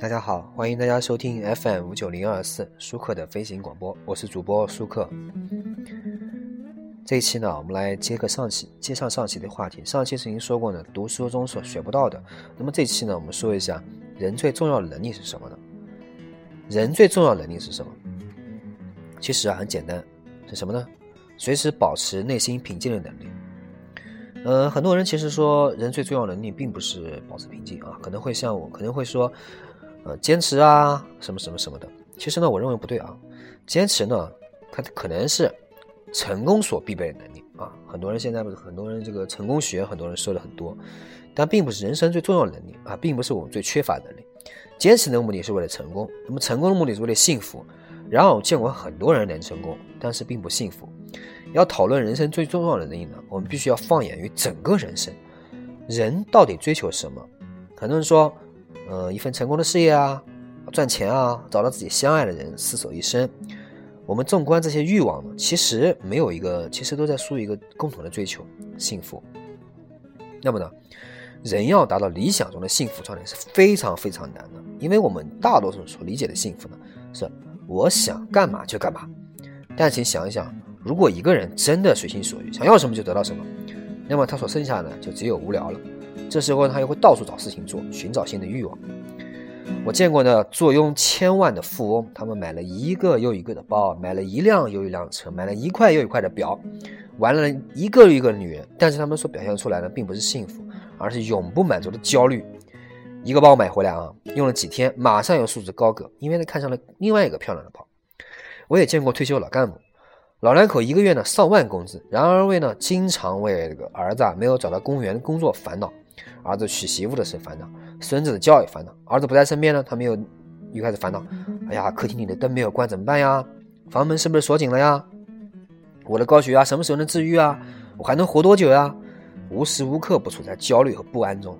大家好，欢迎大家收听 FM 五九零二四舒克的飞行广播，我是主播舒克。这一期呢，我们来接个上期，接上上期的话题。上期曾经说过呢，读书中所学不到的。那么这期呢，我们说一下人最重要的能力是什么呢？人最重要的能力是什么？其实啊，很简单，是什么呢？随时保持内心平静的能力。呃，很多人其实说人最重要能力并不是保持平静啊，可能会像我，可能会说。呃，坚持啊，什么什么什么的，其实呢，我认为不对啊。坚持呢，它可能是成功所必备的能力啊。很多人现在不是很多人这个成功学，很多人说的很多，但并不是人生最重要的能力啊，并不是我们最缺乏的能力。坚持的目的是为了成功，那么成功的目的是为了幸福。然而，我见过很多人能成功，但是并不幸福。要讨论人生最重要的能力呢，我们必须要放眼于整个人生，人到底追求什么？很多人说。呃，一份成功的事业啊，赚钱啊，找到自己相爱的人，厮守一生。我们纵观这些欲望呢，其实没有一个，其实都在输一个共同的追求——幸福。那么呢，人要达到理想中的幸福状态是非常非常难的，因为我们大多数所理解的幸福呢，是我想干嘛就干嘛。但请想一想，如果一个人真的随心所欲，想要什么就得到什么，那么他所剩下的就只有无聊了。这时候他又会到处找事情做，寻找新的欲望。我见过呢坐拥千万的富翁，他们买了一个又一个的包，买了一辆又一辆车，买了一块又一块的表，玩了一个又一个的女人。但是他们所表现出来的并不是幸福，而是永不满足的焦虑。一个包买回来啊，用了几天，马上又束之高阁，因为他看上了另外一个漂亮的包。我也见过退休老干部，老两口一个月呢上万工资，然而为呢经常为这个儿子啊没有找到公务员工作烦恼。儿子娶媳妇的事烦恼，孙子的教育烦恼。儿子不在身边呢，他们又又开始烦恼。哎呀，客厅里的灯没有关怎么办呀？房门是不是锁紧了呀？我的高血压什么时候能治愈啊？我还能活多久呀？无时无刻不处在焦虑和不安中。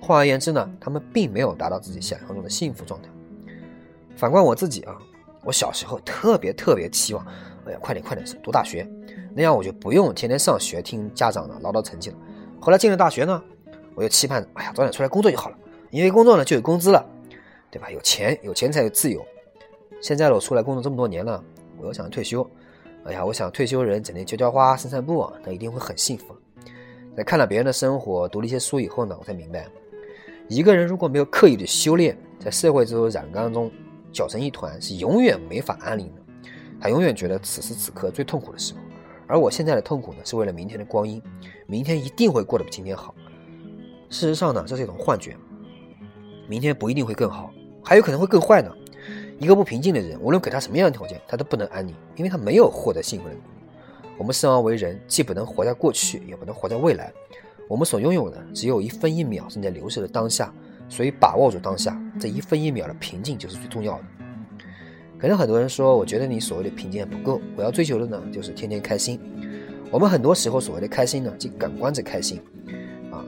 换而言之呢，他们并没有达到自己想象中的幸福状态。反观我自己啊，我小时候特别特别期望，哎呀，快点快点读大学，那样我就不用天天上学听家长的唠叨成绩了。后来进了大学呢。我又期盼，哎呀，早点出来工作就好了，因为工作呢就有工资了，对吧？有钱，有钱才有自由。现在呢我出来工作这么多年了，我又想退休。哎呀，我想退休人整天浇浇花、散散步，那一定会很幸福。在看了别人的生活、读了一些书以后呢，我才明白，一个人如果没有刻意的修炼，在社会这种染缸中搅成一团，是永远没法安宁的。他永远觉得此时此刻最痛苦的时候，而我现在的痛苦呢，是为了明天的光阴，明天一定会过得比今天好。事实上呢，这是一种幻觉。明天不一定会更好，还有可能会更坏呢。一个不平静的人，无论给他什么样的条件，他都不能安宁，因为他没有获得幸福的能。我们生而为人，既不能活在过去，也不能活在未来。我们所拥有的只有一分一秒正在流逝的当下，所以把握住当下，这一分一秒的平静就是最重要的。可能很多人说，我觉得你所谓的平静还不够，我要追求的呢，就是天天开心。我们很多时候所谓的开心呢，即感官之开心。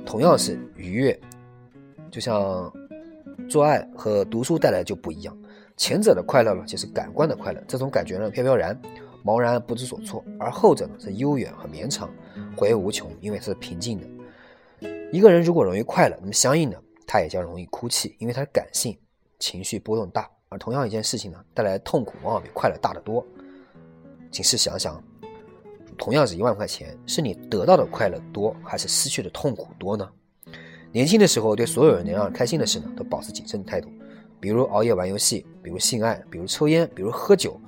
同样是愉悦，就像做爱和读书带来就不一样。前者的快乐呢，就是感官的快乐，这种感觉呢飘飘然、茫然不知所措；而后者呢是悠远和绵长、回味无穷，因为是平静的。一个人如果容易快乐，那么相应的他也将容易哭泣，因为他的感性情绪波动大。而同样一件事情呢，带来的痛苦往往比快乐大得多。请试想想。同样是一万块钱，是你得到的快乐多，还是失去的痛苦多呢？年轻的时候，对所有人能让人开心的事呢，都保持谨慎的态度，比如熬夜玩游戏，比如性爱，比如抽烟，比如喝酒。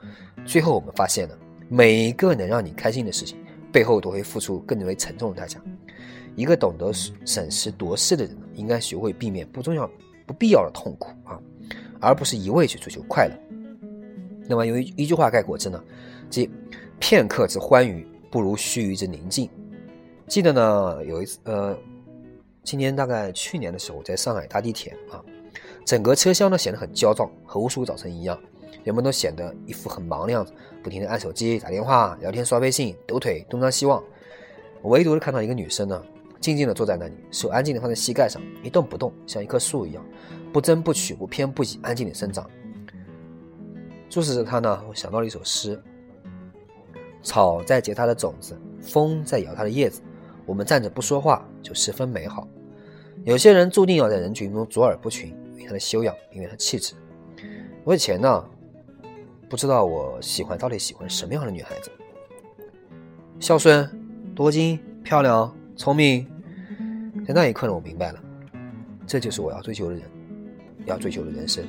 最后我们发现呢，每一个能让你开心的事情，背后都会付出更为沉重的代价。一个懂得审时度势的人，应该学会避免不重要、不必要的痛苦啊，而不是一味去追求快乐。那么，有一一句话概括之呢，即片刻之欢愉。不如须臾之宁静。记得呢，有一次，呃，今年大概去年的时候，在上海搭地铁啊，整个车厢呢显得很焦躁，和无数个早晨一样，人们都显得一副很忙的样子，不停的按手机、打电话、聊天、刷微信、抖腿、东张西望。唯独是看到一个女生呢，静静的坐在那里，手安静的放在膝盖上，一动不动，像一棵树一样，不争不取，不偏不倚，安静的生长。注视着她呢，我想到了一首诗。草在结它的种子，风在摇它的叶子。我们站着不说话，就十分美好。有些人注定要在人群中卓尔不群，因为他的修养，因为她气质。我以前呢，不知道我喜欢到底喜欢什么样的女孩子，孝顺、多金、漂亮、聪明。在那一刻呢，我明白了，这就是我要追求的人，要追求的人生。